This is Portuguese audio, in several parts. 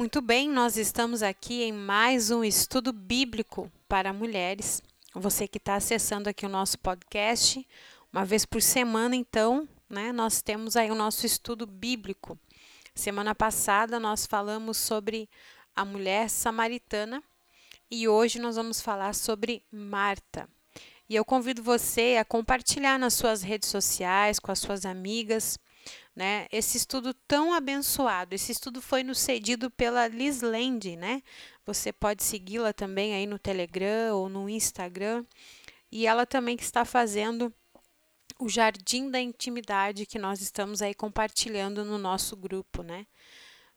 Muito bem, nós estamos aqui em mais um estudo bíblico para mulheres. Você que está acessando aqui o nosso podcast, uma vez por semana, então, né, nós temos aí o nosso estudo bíblico. Semana passada nós falamos sobre a mulher samaritana e hoje nós vamos falar sobre Marta. E eu convido você a compartilhar nas suas redes sociais, com as suas amigas, né? Esse estudo tão abençoado. Esse estudo foi nos cedido pela Liz Land, né? Você pode segui-la também aí no Telegram ou no Instagram. E ela também que está fazendo o Jardim da Intimidade que nós estamos aí compartilhando no nosso grupo, né?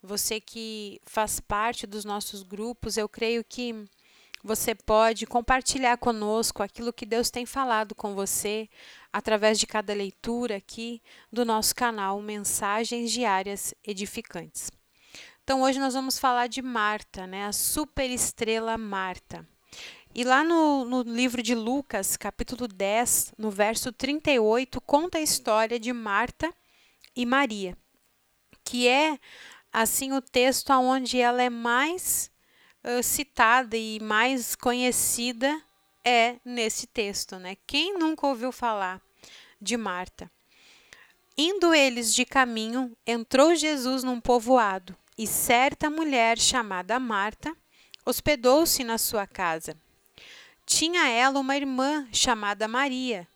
Você que faz parte dos nossos grupos, eu creio que você pode compartilhar conosco aquilo que Deus tem falado com você através de cada leitura aqui do nosso canal Mensagens Diárias Edificantes. Então hoje nós vamos falar de Marta, né? A superestrela Marta. E lá no, no, livro de Lucas, capítulo 10, no verso 38, conta a história de Marta e Maria, que é assim o texto onde ela é mais citada e mais conhecida é nesse texto, né? Quem nunca ouviu falar de Marta? Indo eles de caminho, entrou Jesus num povoado, e certa mulher chamada Marta hospedou-se na sua casa. Tinha ela uma irmã chamada Maria,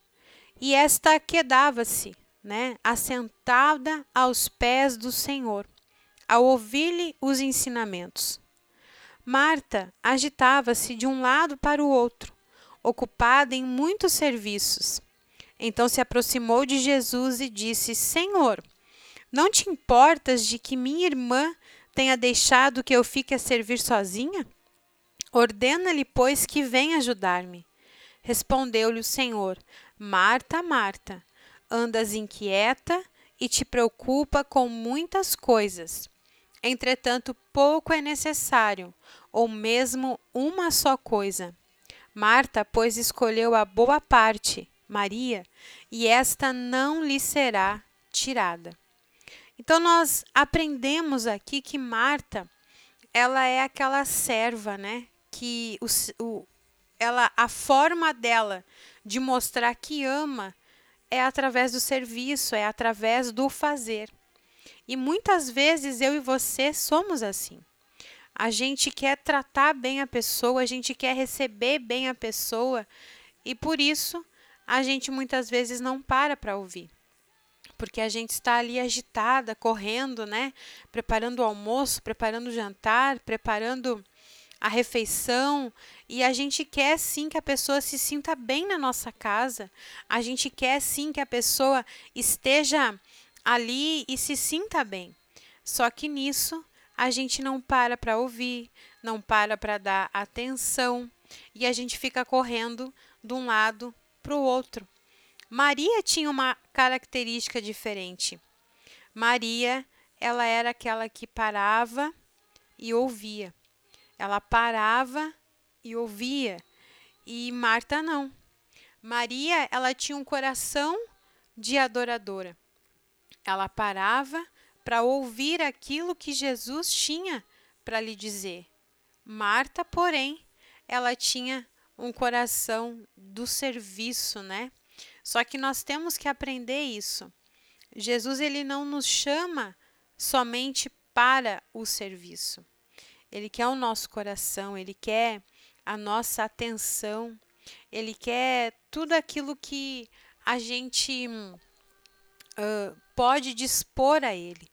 e esta quedava-se, né, assentada aos pés do Senhor, ao ouvir-lhe os ensinamentos. Marta agitava-se de um lado para o outro, ocupada em muitos serviços. Então se aproximou de Jesus e disse: Senhor, não te importas de que minha irmã tenha deixado que eu fique a servir sozinha? Ordena-lhe, pois, que venha ajudar-me. Respondeu-lhe o Senhor: Marta, Marta, andas inquieta e te preocupa com muitas coisas. Entretanto, pouco é necessário, ou mesmo uma só coisa. Marta, pois, escolheu a boa parte, Maria, e esta não lhe será tirada. Então nós aprendemos aqui que Marta, ela é aquela serva, né? Que o, o, ela, a forma dela de mostrar que ama é através do serviço, é através do fazer. E muitas vezes eu e você somos assim. A gente quer tratar bem a pessoa, a gente quer receber bem a pessoa e por isso a gente muitas vezes não para para ouvir. Porque a gente está ali agitada, correndo, né? Preparando o almoço, preparando o jantar, preparando a refeição e a gente quer sim que a pessoa se sinta bem na nossa casa. A gente quer sim que a pessoa esteja ali e se sinta bem. Só que nisso a gente não para para ouvir, não para para dar atenção e a gente fica correndo de um lado para o outro. Maria tinha uma característica diferente. Maria, ela era aquela que parava e ouvia. Ela parava e ouvia. E Marta não. Maria, ela tinha um coração de adoradora. Ela parava para ouvir aquilo que Jesus tinha para lhe dizer. Marta, porém, ela tinha um coração do serviço, né? Só que nós temos que aprender isso. Jesus ele não nos chama somente para o serviço. Ele quer o nosso coração, ele quer a nossa atenção, ele quer tudo aquilo que a gente uh, pode dispor a ele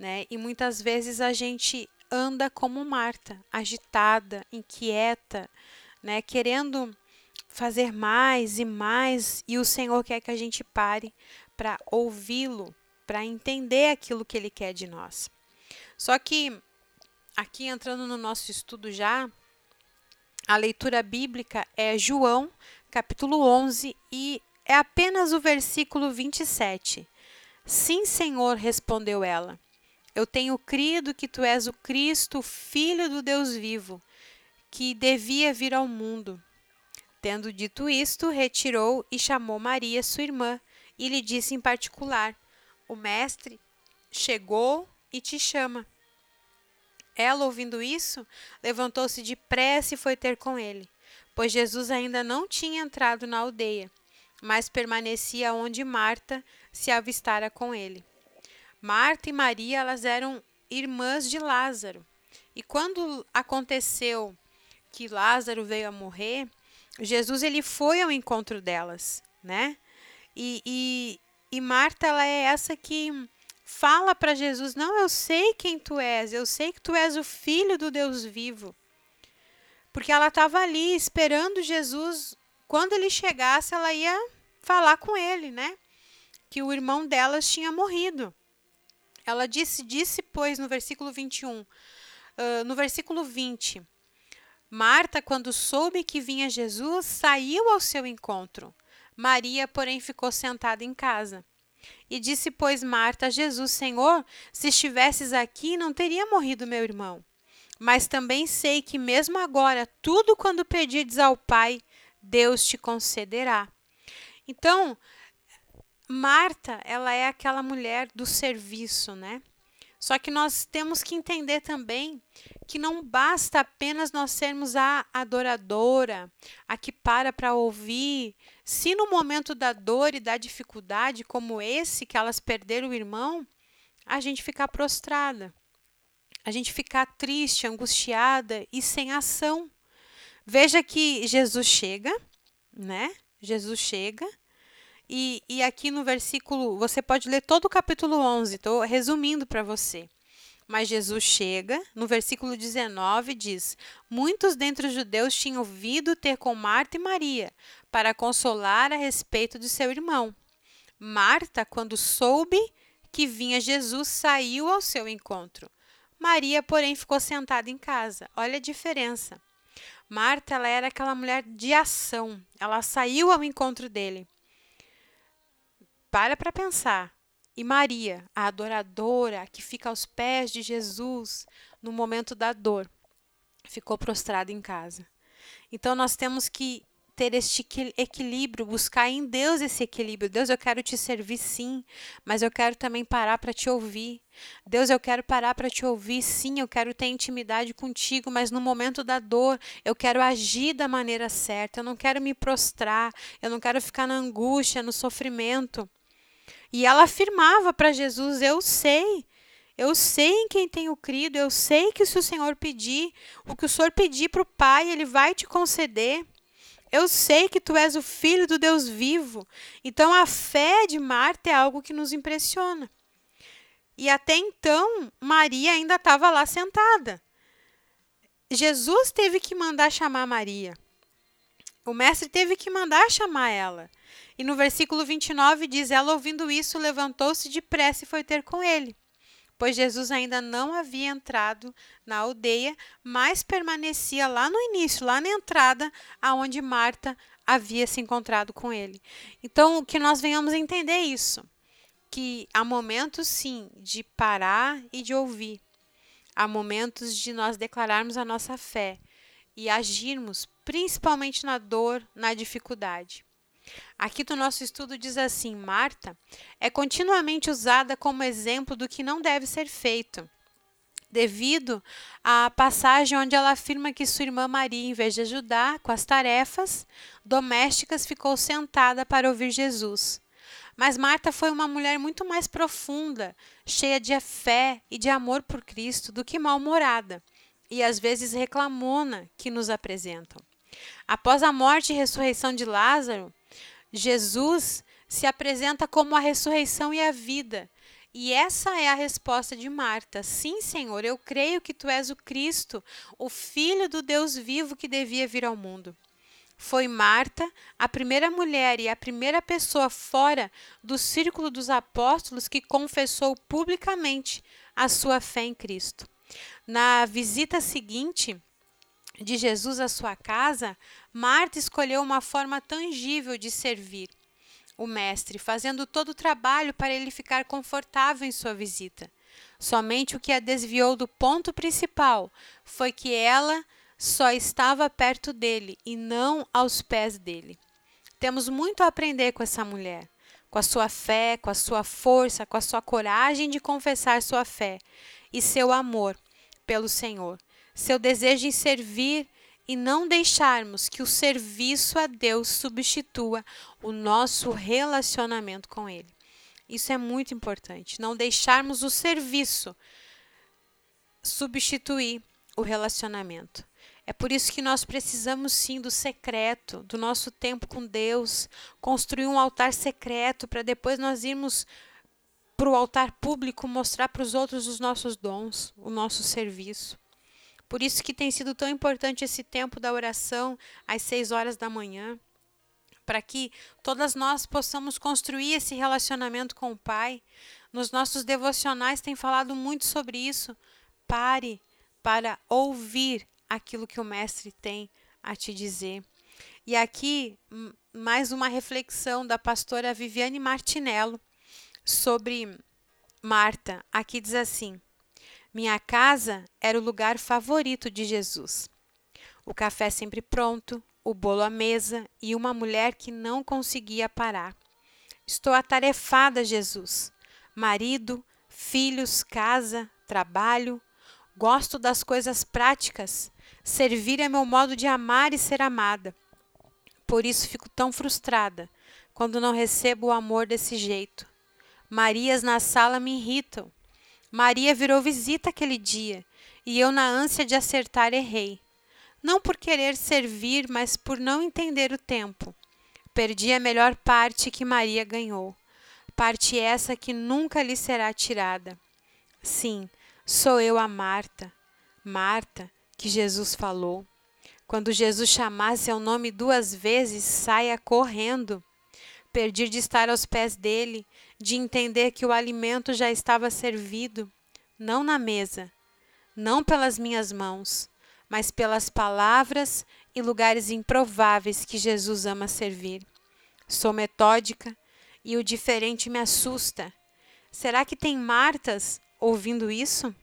né? E muitas vezes a gente anda como Marta, agitada, inquieta, né? Querendo fazer mais e mais, e o Senhor quer que a gente pare para ouvi-lo, para entender aquilo que ele quer de nós. Só que aqui entrando no nosso estudo já, a leitura bíblica é João, capítulo 11 e é apenas o versículo 27. Sim, Senhor, respondeu ela. Eu tenho crido que tu és o Cristo, filho do Deus vivo, que devia vir ao mundo. Tendo dito isto, retirou e chamou Maria, sua irmã, e lhe disse em particular: O Mestre chegou e te chama. Ela, ouvindo isso, levantou-se depressa e foi ter com ele, pois Jesus ainda não tinha entrado na aldeia, mas permanecia onde Marta se avistara com ele. Marta e Maria, elas eram irmãs de Lázaro. E quando aconteceu que Lázaro veio a morrer, Jesus ele foi ao encontro delas, né? E, e, e Marta ela é essa que fala para Jesus: Não, eu sei quem tu és, eu sei que tu és o filho do Deus vivo. Porque ela estava ali esperando Jesus, quando ele chegasse, ela ia falar com ele, né? Que o irmão delas tinha morrido. Ela disse, disse, pois, no versículo 21, uh, no versículo 20: Marta, quando soube que vinha Jesus, saiu ao seu encontro. Maria, porém, ficou sentada em casa. E disse, pois, Marta a Jesus: Senhor, se estivesses aqui, não teria morrido meu irmão. Mas também sei que, mesmo agora, tudo quando pedirdes ao Pai, Deus te concederá. Então, Marta, ela é aquela mulher do serviço, né? Só que nós temos que entender também que não basta apenas nós sermos a adoradora, a que para para ouvir. Se no momento da dor e da dificuldade, como esse, que elas perderam o irmão, a gente ficar prostrada, a gente ficar triste, angustiada e sem ação. Veja que Jesus chega, né? Jesus chega e, e aqui no versículo, você pode ler todo o capítulo 11, estou resumindo para você. Mas Jesus chega, no versículo 19 diz: Muitos dentre os judeus tinham ouvido ter com Marta e Maria, para consolar a respeito de seu irmão. Marta, quando soube que vinha Jesus, saiu ao seu encontro. Maria, porém, ficou sentada em casa. Olha a diferença. Marta, ela era aquela mulher de ação. Ela saiu ao encontro dele. Para para pensar. E Maria, a adoradora que fica aos pés de Jesus no momento da dor, ficou prostrada em casa. Então nós temos que ter este equilíbrio, buscar em Deus esse equilíbrio. Deus, eu quero te servir sim, mas eu quero também parar para te ouvir. Deus, eu quero parar para te ouvir sim, eu quero ter intimidade contigo, mas no momento da dor, eu quero agir da maneira certa. Eu não quero me prostrar, eu não quero ficar na angústia, no sofrimento. E ela afirmava para Jesus: Eu sei, eu sei em quem tenho crido, eu sei que se o Senhor pedir, o que o Senhor pedir para o Pai, Ele vai te conceder. Eu sei que tu és o filho do Deus vivo. Então a fé de Marta é algo que nos impressiona. E até então, Maria ainda estava lá sentada. Jesus teve que mandar chamar Maria. O mestre teve que mandar chamar ela. E no versículo 29 diz: Ela, ouvindo isso, levantou-se depressa e foi ter com ele. Pois Jesus ainda não havia entrado na aldeia, mas permanecia lá no início, lá na entrada, aonde Marta havia se encontrado com ele. Então, que nós venhamos entender isso, que há momentos sim de parar e de ouvir. Há momentos de nós declararmos a nossa fé e agirmos, principalmente na dor, na dificuldade. Aqui no nosso estudo diz assim: Marta é continuamente usada como exemplo do que não deve ser feito, devido à passagem onde ela afirma que sua irmã Maria, em vez de ajudar com as tarefas domésticas, ficou sentada para ouvir Jesus. Mas Marta foi uma mulher muito mais profunda, cheia de fé e de amor por Cristo do que mal-humorada e às vezes reclamona que nos apresentam. Após a morte e ressurreição de Lázaro, Jesus se apresenta como a ressurreição e a vida. E essa é a resposta de Marta: Sim, Senhor, eu creio que tu és o Cristo, o Filho do Deus vivo que devia vir ao mundo. Foi Marta a primeira mulher e a primeira pessoa fora do círculo dos apóstolos que confessou publicamente a sua fé em Cristo. Na visita seguinte, de Jesus à sua casa, Marta escolheu uma forma tangível de servir o Mestre, fazendo todo o trabalho para ele ficar confortável em sua visita. Somente o que a desviou do ponto principal foi que ela só estava perto dele e não aos pés dele. Temos muito a aprender com essa mulher, com a sua fé, com a sua força, com a sua coragem de confessar sua fé e seu amor pelo Senhor, seu desejo em servir e não deixarmos que o serviço a Deus substitua o nosso relacionamento com Ele. Isso é muito importante. Não deixarmos o serviço substituir o relacionamento. É por isso que nós precisamos sim do secreto, do nosso tempo com Deus, construir um altar secreto para depois nós irmos para o altar público mostrar para os outros os nossos dons, o nosso serviço. Por isso que tem sido tão importante esse tempo da oração às seis horas da manhã, para que todas nós possamos construir esse relacionamento com o Pai. Nos nossos devocionais tem falado muito sobre isso. Pare para ouvir aquilo que o Mestre tem a te dizer. E aqui, mais uma reflexão da pastora Viviane Martinello sobre Marta. Aqui diz assim: minha casa era o lugar favorito de Jesus. O café sempre pronto, o bolo à mesa e uma mulher que não conseguia parar. Estou atarefada, Jesus. Marido, filhos, casa, trabalho. Gosto das coisas práticas. Servir é meu modo de amar e ser amada. Por isso fico tão frustrada quando não recebo o amor desse jeito. Marias na sala me irritam. Maria virou visita aquele dia, e eu, na ânsia de acertar, errei. Não por querer servir, mas por não entender o tempo. Perdi a melhor parte que Maria ganhou, parte essa que nunca lhe será tirada. Sim, sou eu a Marta, Marta, que Jesus falou. Quando Jesus chamasse seu nome duas vezes, saia correndo. Perdi de estar aos pés dele, de entender que o alimento já estava servido, não na mesa, não pelas minhas mãos, mas pelas palavras e lugares improváveis que Jesus ama servir. Sou metódica e o diferente me assusta. Será que tem Martas ouvindo isso?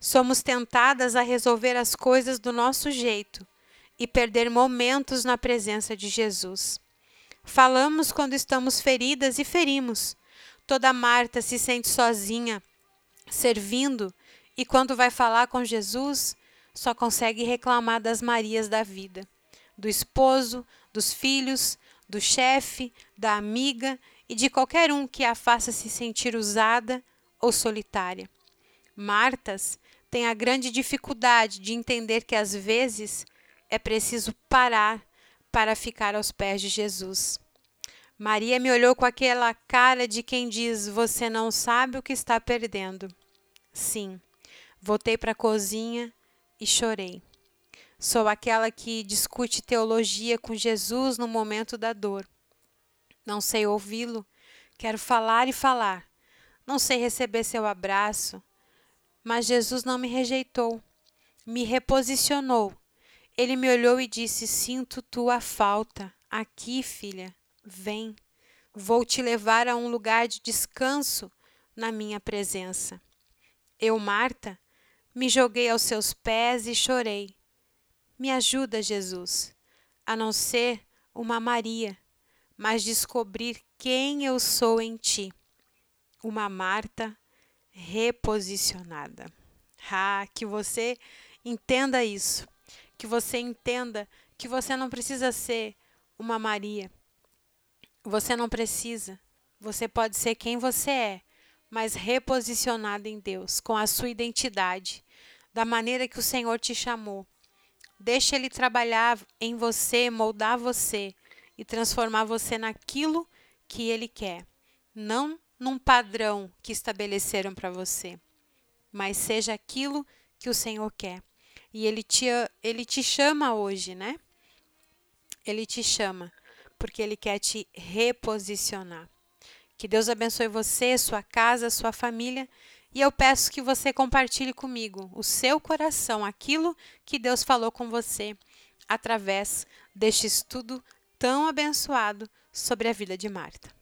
Somos tentadas a resolver as coisas do nosso jeito e perder momentos na presença de Jesus. Falamos quando estamos feridas e ferimos. Toda Marta se sente sozinha, servindo, e quando vai falar com Jesus, só consegue reclamar das Marias da vida, do esposo, dos filhos, do chefe, da amiga e de qualquer um que a faça se sentir usada ou solitária. Martas tem a grande dificuldade de entender que às vezes é preciso parar para ficar aos pés de Jesus. Maria me olhou com aquela cara de quem diz: Você não sabe o que está perdendo. Sim, voltei para a cozinha e chorei. Sou aquela que discute teologia com Jesus no momento da dor. Não sei ouvi-lo, quero falar e falar. Não sei receber seu abraço, mas Jesus não me rejeitou, me reposicionou ele me olhou e disse: Sinto tua falta. Aqui, filha, vem. Vou te levar a um lugar de descanso na minha presença. Eu, Marta, me joguei aos seus pés e chorei. Me ajuda, Jesus, a não ser uma Maria, mas descobrir quem eu sou em ti. Uma Marta reposicionada. Ah, que você entenda isso que você entenda que você não precisa ser uma Maria. Você não precisa. Você pode ser quem você é, mas reposicionado em Deus, com a sua identidade, da maneira que o Senhor te chamou. Deixe Ele trabalhar em você, moldar você e transformar você naquilo que Ele quer, não num padrão que estabeleceram para você, mas seja aquilo que o Senhor quer. E ele te, ele te chama hoje, né? Ele te chama porque ele quer te reposicionar. Que Deus abençoe você, sua casa, sua família. E eu peço que você compartilhe comigo o seu coração, aquilo que Deus falou com você através deste estudo tão abençoado sobre a vida de Marta.